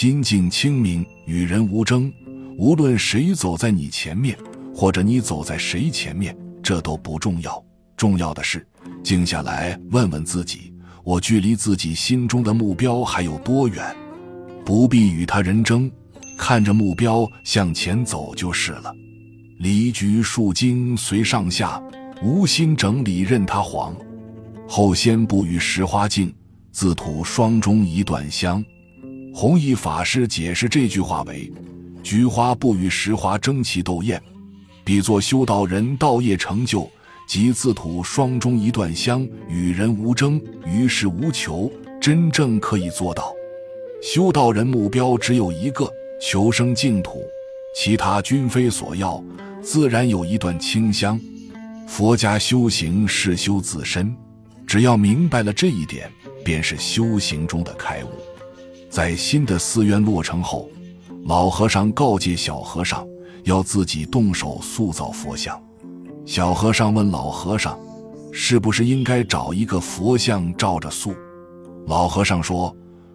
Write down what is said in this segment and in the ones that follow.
心境清明，与人无争。无论谁走在你前面，或者你走在谁前面，这都不重要。重要的是，静下来问问自己：我距离自己心中的目标还有多远？不必与他人争，看着目标向前走就是了。离菊数经随上下，无心整理任它黄。后仙不与时花镜，自吐霜中一段香。弘一法师解释这句话为：菊花不与石花争奇斗艳，比作修道人道业成就，即自吐双中一段香，与人无争，于事无求，真正可以做到。修道人目标只有一个，求生净土，其他均非所要，自然有一段清香。佛家修行是修自身，只要明白了这一点，便是修行中的开悟。在新的寺院落成后，老和尚告诫小和尚要自己动手塑造佛像。小和尚问老和尚：“是不是应该找一个佛像照着塑？”老和尚说：“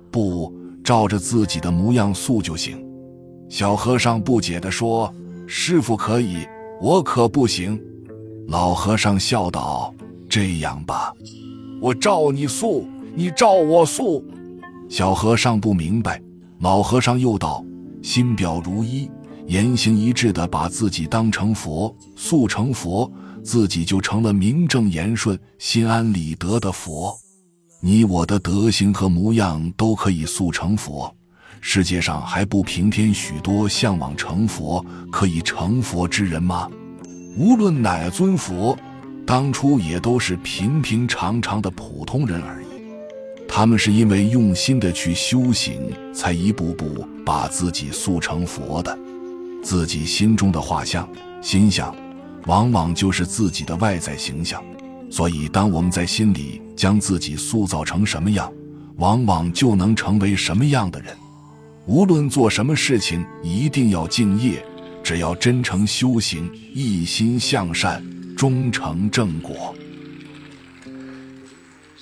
不。”照着自己的模样塑就行。小和尚不解地说：“师傅可以，我可不行。”老和尚笑道：“这样吧，我照你塑，你照我塑。”小和尚不明白。老和尚又道：“心表如一，言行一致的把自己当成佛，塑成佛，自己就成了名正言顺、心安理得的佛。”你我的德行和模样都可以速成佛，世界上还不平添许多向往成佛、可以成佛之人吗？无论哪尊佛，当初也都是平平常常的普通人而已。他们是因为用心的去修行，才一步步把自己塑成佛的。自己心中的画像、心想，往往就是自己的外在形象。所以，当我们在心里将自己塑造成什么样，往往就能成为什么样的人。无论做什么事情，一定要敬业。只要真诚修行，一心向善，终成正果。